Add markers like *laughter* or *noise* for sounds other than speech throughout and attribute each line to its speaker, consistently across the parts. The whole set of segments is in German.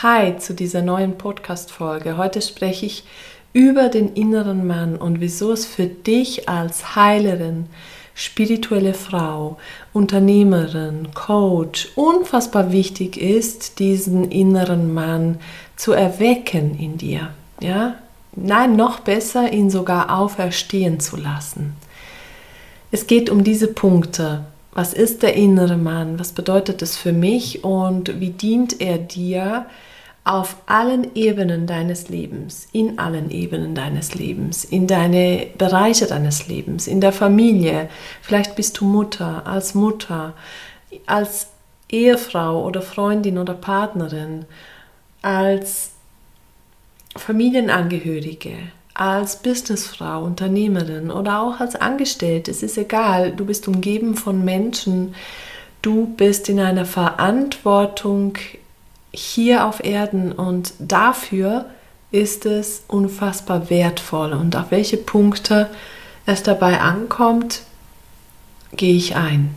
Speaker 1: Hi zu dieser neuen Podcast-Folge. Heute spreche ich über den inneren Mann und wieso es für dich als Heilerin, spirituelle Frau, Unternehmerin, Coach unfassbar wichtig ist, diesen inneren Mann zu erwecken in dir. Ja? Nein, noch besser, ihn sogar auferstehen zu lassen. Es geht um diese Punkte. Was ist der innere Mann? Was bedeutet es für mich und wie dient er dir? Auf allen Ebenen deines Lebens, in allen Ebenen deines Lebens, in deine Bereiche deines Lebens, in der Familie. Vielleicht bist du Mutter, als Mutter, als Ehefrau oder Freundin oder Partnerin, als Familienangehörige, als Businessfrau, Unternehmerin oder auch als Angestellte. Es ist egal, du bist umgeben von Menschen, du bist in einer Verantwortung hier auf Erden und dafür ist es unfassbar wertvoll. Und auf welche Punkte es dabei ankommt, gehe ich ein.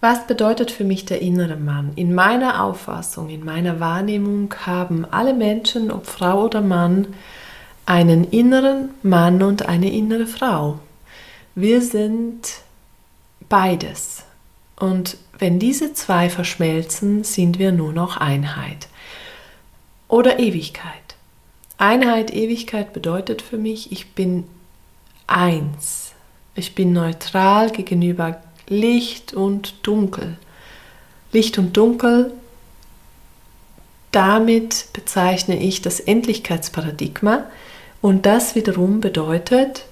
Speaker 1: Was bedeutet für mich der innere Mann? In meiner Auffassung, in meiner Wahrnehmung haben alle Menschen, ob Frau oder Mann, einen inneren Mann und eine innere Frau. Wir sind beides. Und wenn diese zwei verschmelzen, sind wir nur noch Einheit. Oder Ewigkeit. Einheit, Ewigkeit bedeutet für mich, ich bin eins. Ich bin neutral gegenüber Licht und Dunkel. Licht und Dunkel, damit bezeichne ich das Endlichkeitsparadigma und das wiederum bedeutet,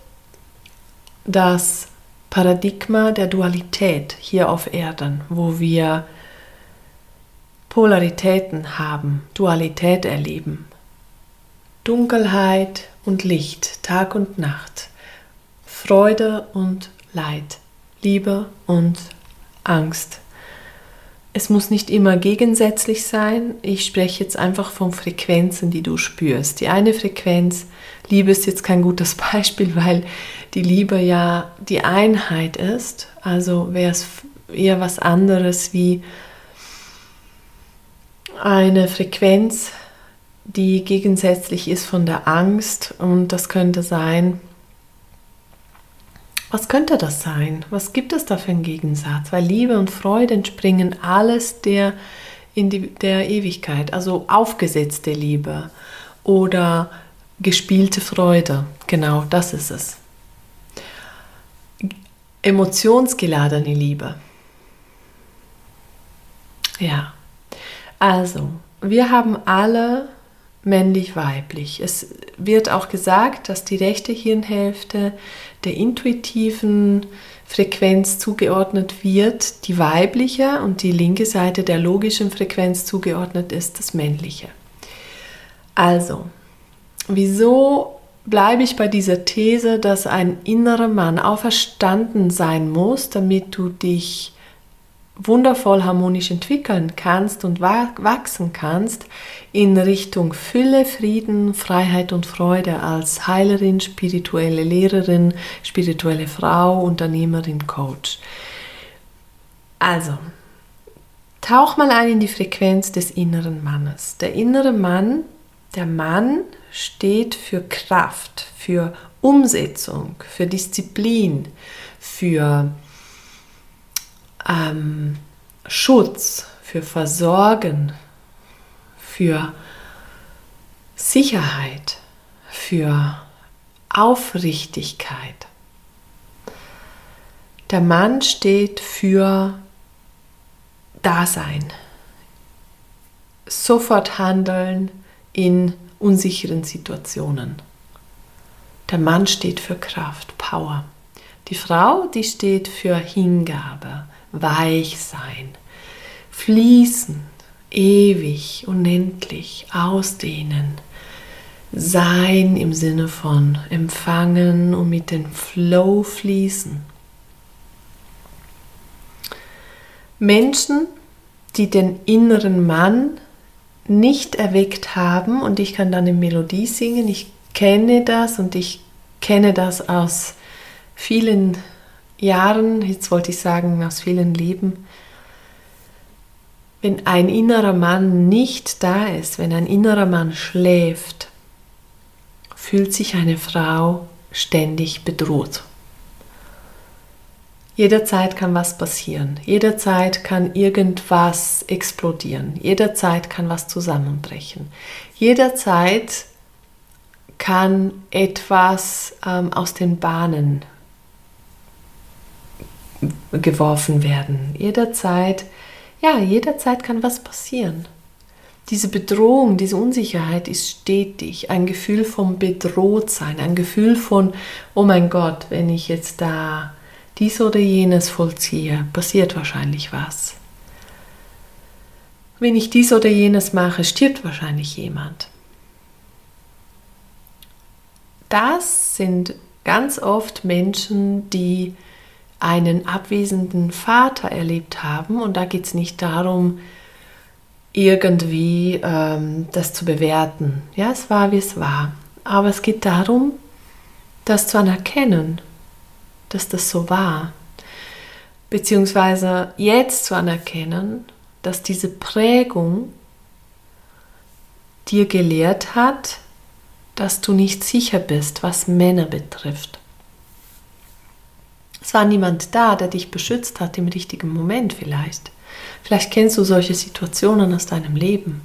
Speaker 1: dass Paradigma der Dualität hier auf Erden, wo wir Polaritäten haben, Dualität erleben. Dunkelheit und Licht, Tag und Nacht, Freude und Leid, Liebe und Angst. Es muss nicht immer gegensätzlich sein. Ich spreche jetzt einfach von Frequenzen, die du spürst. Die eine Frequenz, Liebe ist jetzt kein gutes *laughs* Beispiel, weil die Liebe ja die Einheit ist. Also wäre es eher was anderes wie eine Frequenz, die gegensätzlich ist von der Angst. Und das könnte sein, was könnte das sein? Was gibt es da für einen Gegensatz? Weil Liebe und Freude entspringen alles der, in die, der Ewigkeit, also aufgesetzte Liebe oder gespielte Freude. Genau, das ist es. Emotionsgeladene Liebe. Ja, also, wir haben alle männlich-weiblich. Es wird auch gesagt, dass die rechte Hirnhälfte der intuitiven Frequenz zugeordnet wird, die weibliche und die linke Seite der logischen Frequenz zugeordnet ist, das männliche. Also, wieso bleibe ich bei dieser These, dass ein innerer Mann auferstanden sein muss, damit du dich wundervoll harmonisch entwickeln kannst und wachsen kannst in Richtung Fülle, Frieden, Freiheit und Freude als Heilerin, spirituelle Lehrerin, spirituelle Frau, Unternehmerin, Coach. Also, tauch mal ein in die Frequenz des inneren Mannes. Der innere Mann, der Mann steht für Kraft, für Umsetzung, für Disziplin, für ähm, Schutz, für Versorgen, für Sicherheit, für Aufrichtigkeit. Der Mann steht für Dasein, sofort handeln in unsicheren Situationen. Der Mann steht für Kraft, Power. Die Frau, die steht für Hingabe, weich sein, fließen, ewig, unendlich ausdehnen. Sein im Sinne von empfangen und mit dem Flow fließen. Menschen, die den inneren Mann nicht erweckt haben und ich kann dann eine Melodie singen, ich kenne das und ich kenne das aus vielen Jahren, jetzt wollte ich sagen aus vielen Leben, wenn ein innerer Mann nicht da ist, wenn ein innerer Mann schläft, fühlt sich eine Frau ständig bedroht. Jederzeit kann was passieren, jederzeit kann irgendwas explodieren, jederzeit kann was zusammenbrechen, jederzeit kann etwas ähm, aus den Bahnen geworfen werden, jederzeit ja, jederzeit kann was passieren. Diese Bedrohung, diese Unsicherheit ist stetig. Ein Gefühl von Bedrohtsein, ein Gefühl von, oh mein Gott, wenn ich jetzt da dies oder jenes vollziehe, passiert wahrscheinlich was. Wenn ich dies oder jenes mache, stirbt wahrscheinlich jemand. Das sind ganz oft Menschen, die einen abwesenden Vater erlebt haben. Und da geht es nicht darum, irgendwie ähm, das zu bewerten. Ja, es war, wie es war. Aber es geht darum, das zu anerkennen, dass das so war. Beziehungsweise jetzt zu anerkennen, dass diese Prägung dir gelehrt hat, dass du nicht sicher bist, was Männer betrifft. Es war niemand da, der dich beschützt hat im richtigen Moment vielleicht. Vielleicht kennst du solche Situationen aus deinem Leben.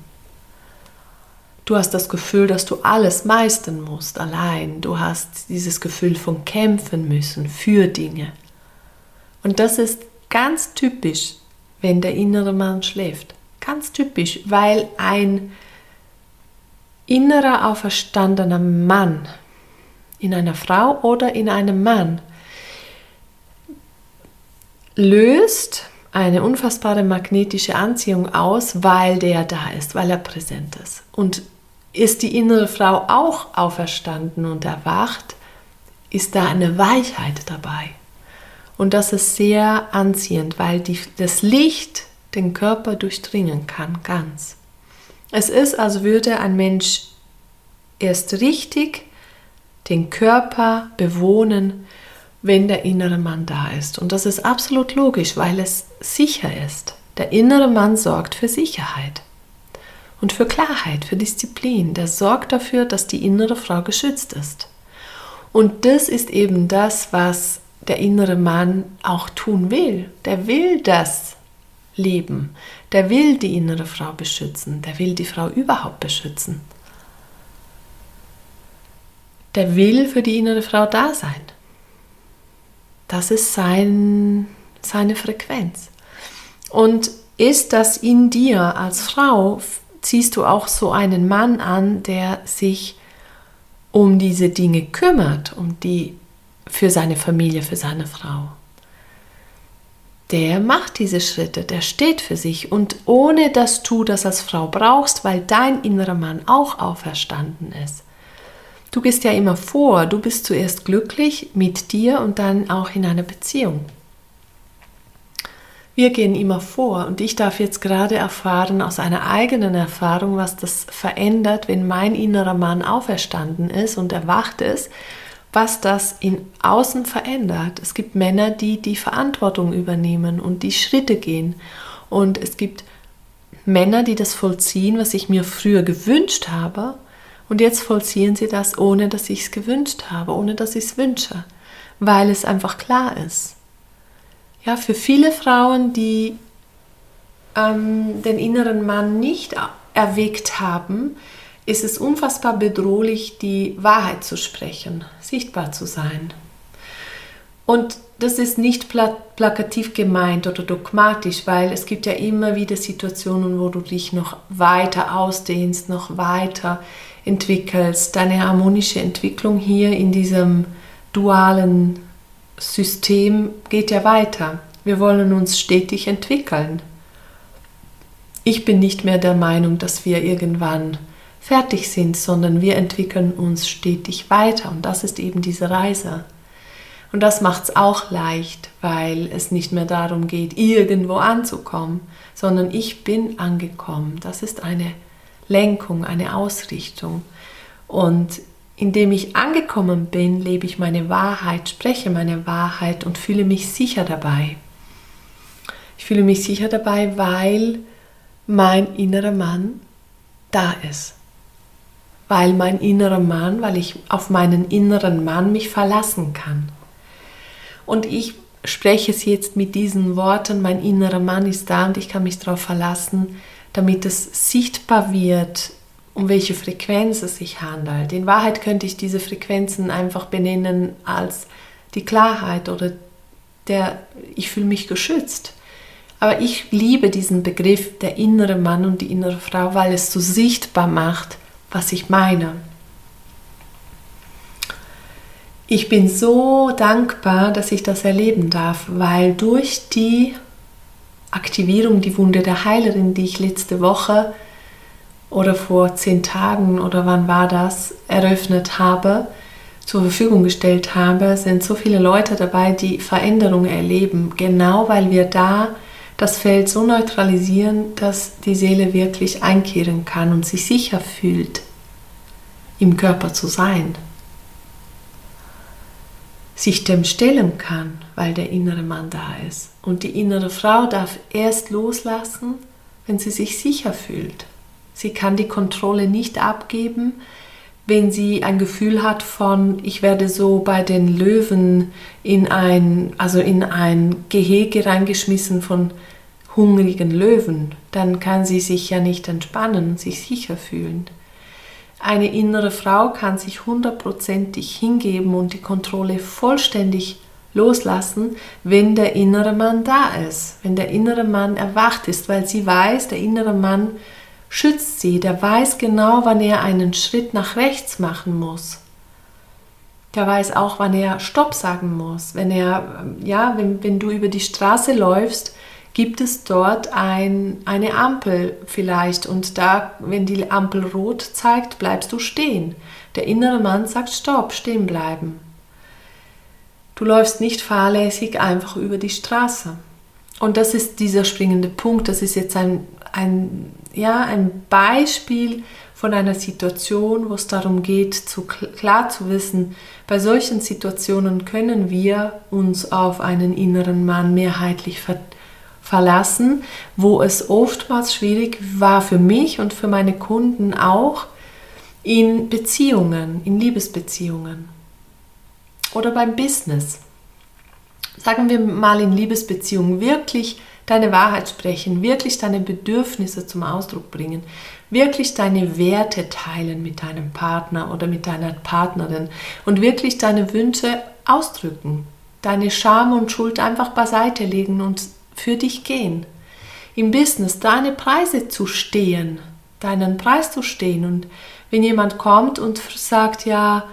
Speaker 1: Du hast das Gefühl, dass du alles meistern musst allein. Du hast dieses Gefühl von kämpfen müssen für Dinge. Und das ist ganz typisch, wenn der innere Mann schläft. Ganz typisch, weil ein innerer auferstandener Mann in einer Frau oder in einem Mann löst eine unfassbare magnetische Anziehung aus, weil der da ist, weil er präsent ist. Und ist die innere Frau auch auferstanden und erwacht, ist da eine Weichheit dabei. Und das ist sehr anziehend, weil die, das Licht den Körper durchdringen kann, ganz. Es ist, als würde ein Mensch erst richtig den Körper bewohnen, wenn der innere Mann da ist. Und das ist absolut logisch, weil es sicher ist. Der innere Mann sorgt für Sicherheit und für Klarheit, für Disziplin. Der sorgt dafür, dass die innere Frau geschützt ist. Und das ist eben das, was der innere Mann auch tun will. Der will das Leben. Der will die innere Frau beschützen. Der will die Frau überhaupt beschützen. Der will für die innere Frau da sein. Das ist sein, seine Frequenz. Und ist das in dir als Frau, ziehst du auch so einen Mann an, der sich um diese Dinge kümmert, um die für seine Familie, für seine Frau. Der macht diese Schritte, der steht für sich und ohne dass du das als Frau brauchst, weil dein innerer Mann auch auferstanden ist, Du gehst ja immer vor, du bist zuerst glücklich mit dir und dann auch in einer Beziehung. Wir gehen immer vor und ich darf jetzt gerade erfahren aus einer eigenen Erfahrung, was das verändert, wenn mein innerer Mann auferstanden ist und erwacht ist, was das in außen verändert. Es gibt Männer, die die Verantwortung übernehmen und die Schritte gehen und es gibt Männer, die das vollziehen, was ich mir früher gewünscht habe und jetzt vollziehen sie das, ohne dass ich es gewünscht habe, ohne dass ich es wünsche, weil es einfach klar ist. Ja, für viele Frauen, die ähm, den inneren Mann nicht erweckt haben, ist es unfassbar bedrohlich, die Wahrheit zu sprechen, sichtbar zu sein. Und das ist nicht plakativ gemeint oder dogmatisch, weil es gibt ja immer wieder Situationen, wo du dich noch weiter ausdehnst, noch weiter entwickelst. Deine harmonische Entwicklung hier in diesem dualen System geht ja weiter. Wir wollen uns stetig entwickeln. ich bin nicht mehr der Meinung, dass wir irgendwann fertig sind, sondern wir entwickeln uns stetig weiter und das ist eben diese Reise. Und das macht es auch leicht, weil es nicht mehr darum geht, irgendwo anzukommen, sondern ich bin angekommen. Das ist eine Lenkung, eine Ausrichtung. Und indem ich angekommen bin, lebe ich meine Wahrheit, spreche meine Wahrheit und fühle mich sicher dabei. Ich fühle mich sicher dabei, weil mein innerer Mann da ist. Weil mein innerer Mann, weil ich auf meinen inneren Mann mich verlassen kann. Und ich spreche es jetzt mit diesen Worten, mein innerer Mann ist da und ich kann mich darauf verlassen, damit es sichtbar wird, um welche Frequenz es sich handelt. In Wahrheit könnte ich diese Frequenzen einfach benennen als die Klarheit oder der, ich fühle mich geschützt. Aber ich liebe diesen Begriff der innere Mann und die innere Frau, weil es so sichtbar macht, was ich meine. Ich bin so dankbar, dass ich das erleben darf, weil durch die Aktivierung, die Wunde der Heilerin, die ich letzte Woche oder vor zehn Tagen oder wann war das, eröffnet habe, zur Verfügung gestellt habe, sind so viele Leute dabei, die Veränderungen erleben, genau weil wir da das Feld so neutralisieren, dass die Seele wirklich einkehren kann und sich sicher fühlt, im Körper zu sein sich dem stellen kann, weil der innere Mann da ist. Und die innere Frau darf erst loslassen, wenn sie sich sicher fühlt. Sie kann die Kontrolle nicht abgeben, wenn sie ein Gefühl hat von, ich werde so bei den Löwen in ein, also in ein Gehege reingeschmissen von hungrigen Löwen, dann kann sie sich ja nicht entspannen sich sicher fühlen. Eine innere Frau kann sich hundertprozentig hingeben und die Kontrolle vollständig loslassen, wenn der innere Mann da ist, wenn der innere Mann erwacht ist, weil sie weiß, der innere Mann schützt sie, der weiß genau, wann er einen Schritt nach rechts machen muss. Der weiß auch, wann er Stopp sagen muss. Wenn er, ja, wenn, wenn du über die Straße läufst, gibt es dort ein, eine Ampel vielleicht und da, wenn die Ampel rot zeigt, bleibst du stehen. Der innere Mann sagt Stopp, stehen bleiben. Du läufst nicht fahrlässig einfach über die Straße. Und das ist dieser springende Punkt. Das ist jetzt ein, ein, ja, ein Beispiel von einer Situation, wo es darum geht, zu, klar zu wissen, bei solchen Situationen können wir uns auf einen inneren Mann mehrheitlich vertrauen verlassen, wo es oftmals schwierig war für mich und für meine Kunden auch in Beziehungen, in Liebesbeziehungen oder beim Business. Sagen wir mal in Liebesbeziehungen wirklich deine Wahrheit sprechen, wirklich deine Bedürfnisse zum Ausdruck bringen, wirklich deine Werte teilen mit deinem Partner oder mit deiner Partnerin und wirklich deine Wünsche ausdrücken, deine Scham und Schuld einfach beiseite legen und für dich gehen. Im Business deine Preise zu stehen, deinen Preis zu stehen. Und wenn jemand kommt und sagt, ja,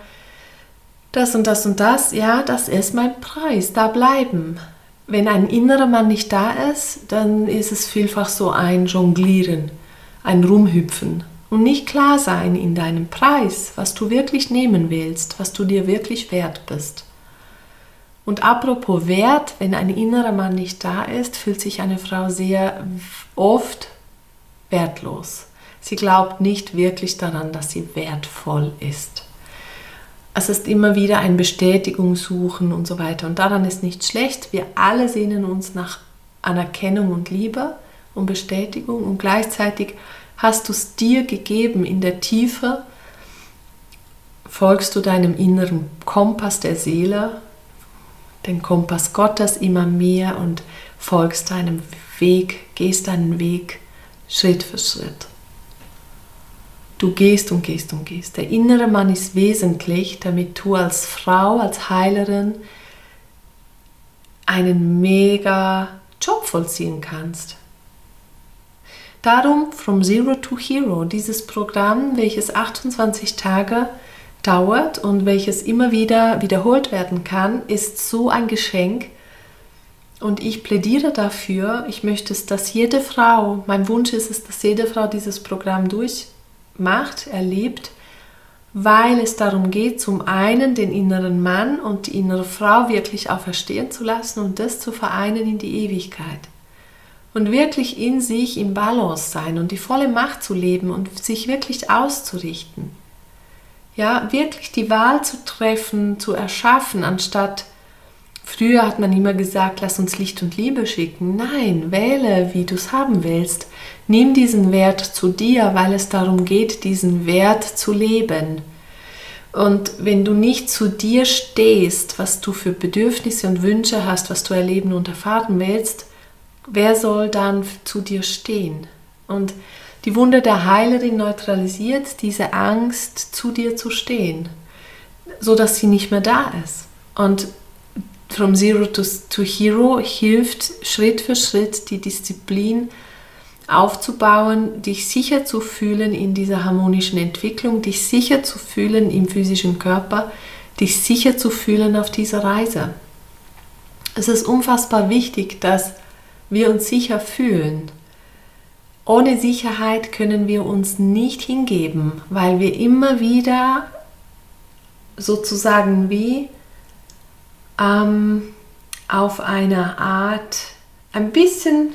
Speaker 1: das und das und das, ja, das ist mein Preis, da bleiben. Wenn ein innerer Mann nicht da ist, dann ist es vielfach so ein Jonglieren, ein Rumhüpfen und nicht klar sein in deinem Preis, was du wirklich nehmen willst, was du dir wirklich wert bist. Und apropos Wert, wenn ein innerer Mann nicht da ist, fühlt sich eine Frau sehr oft wertlos. Sie glaubt nicht wirklich daran, dass sie wertvoll ist. Es ist immer wieder ein Bestätigung suchen und so weiter. Und daran ist nicht schlecht. Wir alle sehnen uns nach Anerkennung und Liebe und Bestätigung und gleichzeitig hast du es dir gegeben in der Tiefe, folgst du deinem inneren Kompass der Seele, den Kompass Gottes immer mehr und folgst deinem Weg, gehst deinen Weg Schritt für Schritt. Du gehst und gehst und gehst. Der innere Mann ist wesentlich, damit du als Frau, als Heilerin einen mega Job vollziehen kannst. Darum From Zero to Hero, dieses Programm, welches 28 Tage dauert und welches immer wieder wiederholt werden kann, ist so ein Geschenk, Und ich plädiere dafür, ich möchte es, dass jede Frau, mein Wunsch ist es, dass jede Frau dieses Programm durchmacht, erlebt, weil es darum geht, zum einen den inneren Mann und die innere Frau wirklich auferstehen zu lassen und das zu vereinen in die Ewigkeit. Und wirklich in sich im Balance sein und die volle Macht zu leben und sich wirklich auszurichten. Ja, wirklich die Wahl zu treffen, zu erschaffen, anstatt Früher hat man immer gesagt, lass uns Licht und Liebe schicken. Nein, wähle, wie du es haben willst. Nimm diesen Wert zu dir, weil es darum geht, diesen Wert zu leben. Und wenn du nicht zu dir stehst, was du für Bedürfnisse und Wünsche hast, was du erleben und erfahren willst, wer soll dann zu dir stehen? Und die Wunder der Heilerin neutralisiert diese Angst, zu dir zu stehen, so dass sie nicht mehr da ist. Und From Zero to, to Hero hilft Schritt für Schritt die Disziplin aufzubauen, dich sicher zu fühlen in dieser harmonischen Entwicklung, dich sicher zu fühlen im physischen Körper, dich sicher zu fühlen auf dieser Reise. Es ist unfassbar wichtig, dass wir uns sicher fühlen. Ohne Sicherheit können wir uns nicht hingeben, weil wir immer wieder sozusagen wie ähm, auf eine Art ein bisschen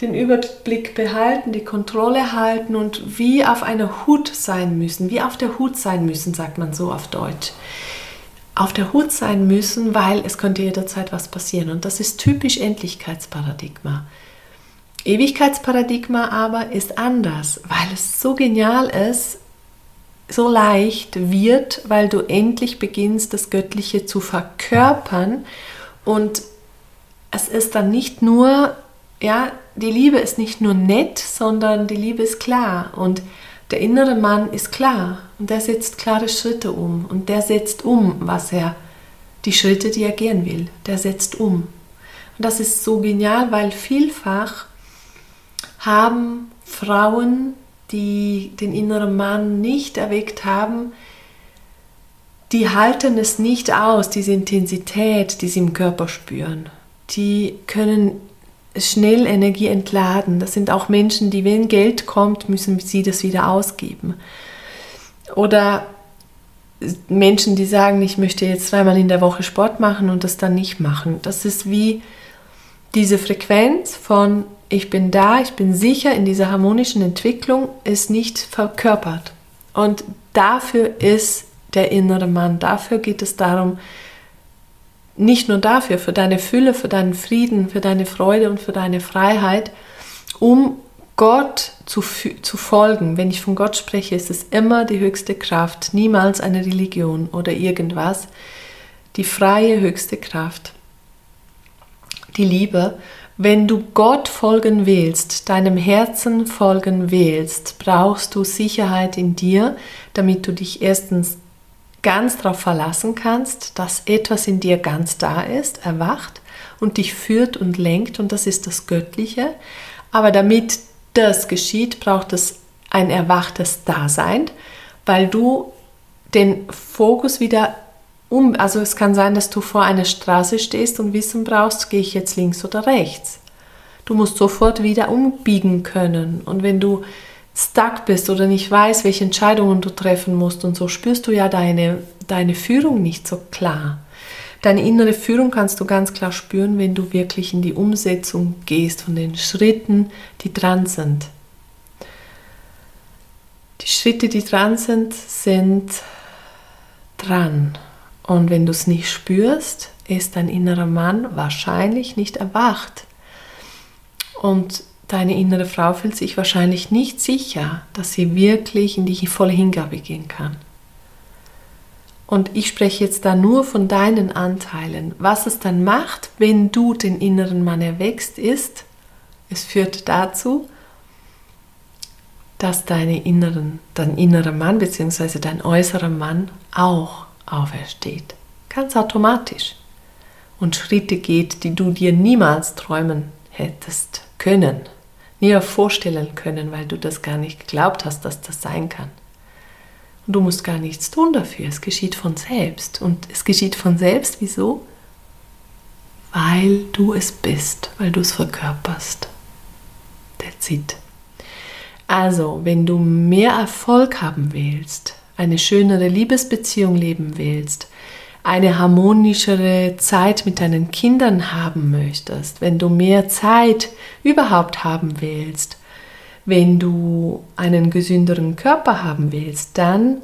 Speaker 1: den Überblick behalten, die Kontrolle halten und wie auf einer Hut sein müssen, wie auf der Hut sein müssen, sagt man so auf Deutsch. Auf der Hut sein müssen, weil es könnte jederzeit was passieren. Und das ist typisch Endlichkeitsparadigma. Ewigkeitsparadigma aber ist anders, weil es so genial ist, so leicht wird, weil du endlich beginnst, das Göttliche zu verkörpern. Und es ist dann nicht nur, ja, die Liebe ist nicht nur nett, sondern die Liebe ist klar. Und der innere Mann ist klar und der setzt klare Schritte um und der setzt um, was er, die Schritte, die er gehen will, der setzt um. Und das ist so genial, weil vielfach haben Frauen die den inneren Mann nicht erweckt haben, die halten es nicht aus, diese Intensität, die sie im Körper spüren. Die können schnell Energie entladen. Das sind auch Menschen, die, wenn Geld kommt, müssen sie das wieder ausgeben. Oder Menschen, die sagen, ich möchte jetzt zweimal in der Woche Sport machen und das dann nicht machen. Das ist wie diese Frequenz von ich bin da, ich bin sicher in dieser harmonischen Entwicklung, ist nicht verkörpert. Und dafür ist der innere Mann, dafür geht es darum, nicht nur dafür, für deine Fülle, für deinen Frieden, für deine Freude und für deine Freiheit, um Gott zu, zu folgen. Wenn ich von Gott spreche, ist es immer die höchste Kraft, niemals eine Religion oder irgendwas. Die freie höchste Kraft, die Liebe wenn du Gott folgen willst, deinem Herzen folgen willst, brauchst du Sicherheit in dir, damit du dich erstens ganz darauf verlassen kannst, dass etwas in dir ganz da ist, erwacht und dich führt und lenkt und das ist das Göttliche. Aber damit das geschieht, braucht es ein erwachtes Dasein, weil du den Fokus wieder um, also es kann sein, dass du vor einer Straße stehst und wissen brauchst, gehe ich jetzt links oder rechts. Du musst sofort wieder umbiegen können. Und wenn du stuck bist oder nicht weißt, welche Entscheidungen du treffen musst und so, spürst du ja deine, deine Führung nicht so klar. Deine innere Führung kannst du ganz klar spüren, wenn du wirklich in die Umsetzung gehst von den Schritten, die dran sind. Die Schritte, die dran sind, sind dran. Und wenn du es nicht spürst, ist dein innerer Mann wahrscheinlich nicht erwacht. Und deine innere Frau fühlt sich wahrscheinlich nicht sicher, dass sie wirklich in die volle Hingabe gehen kann. Und ich spreche jetzt da nur von deinen Anteilen. Was es dann macht, wenn du den inneren Mann erwächst, ist, es führt dazu, dass deine inneren, dein innerer Mann bzw. dein äußerer Mann auch aufersteht. Ganz automatisch. Und Schritte geht, die du dir niemals träumen hättest können, nie vorstellen können, weil du das gar nicht geglaubt hast, dass das sein kann. Und du musst gar nichts tun dafür. Es geschieht von selbst. Und es geschieht von selbst, wieso? weil du es bist, weil du es verkörperst. That's it. Also, wenn du mehr Erfolg haben willst, eine schönere Liebesbeziehung leben willst, eine harmonischere Zeit mit deinen Kindern haben möchtest, wenn du mehr Zeit überhaupt haben willst, wenn du einen gesünderen Körper haben willst, dann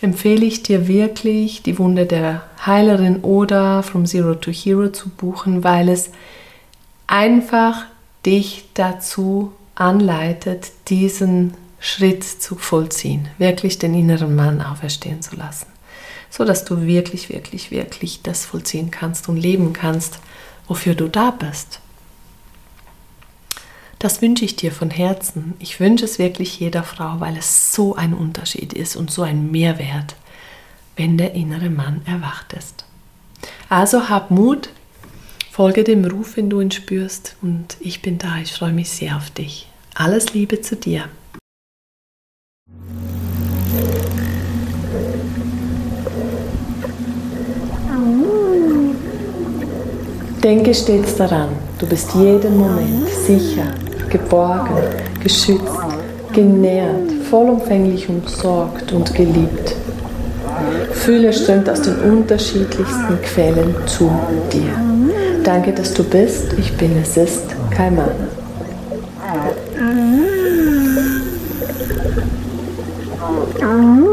Speaker 1: empfehle ich dir wirklich, die Wunde der Heilerin oder From Zero to Hero zu buchen, weil es einfach dich dazu anleitet, diesen Schritt zu vollziehen, wirklich den inneren Mann auferstehen zu lassen, so dass du wirklich, wirklich, wirklich das vollziehen kannst und leben kannst, wofür du da bist. Das wünsche ich dir von Herzen. Ich wünsche es wirklich jeder Frau, weil es so ein Unterschied ist und so ein Mehrwert, wenn der innere Mann erwacht ist. Also hab Mut, folge dem Ruf, wenn du ihn spürst und ich bin da. Ich freue mich sehr auf dich. Alles Liebe zu dir. Denke stets daran, du bist jeden Moment sicher, geborgen, geschützt, genährt, vollumfänglich umsorgt und geliebt. Fühle strömt aus den unterschiedlichsten Quellen zu dir. Danke, dass du bist. Ich bin, es ist kein Mm-hmm.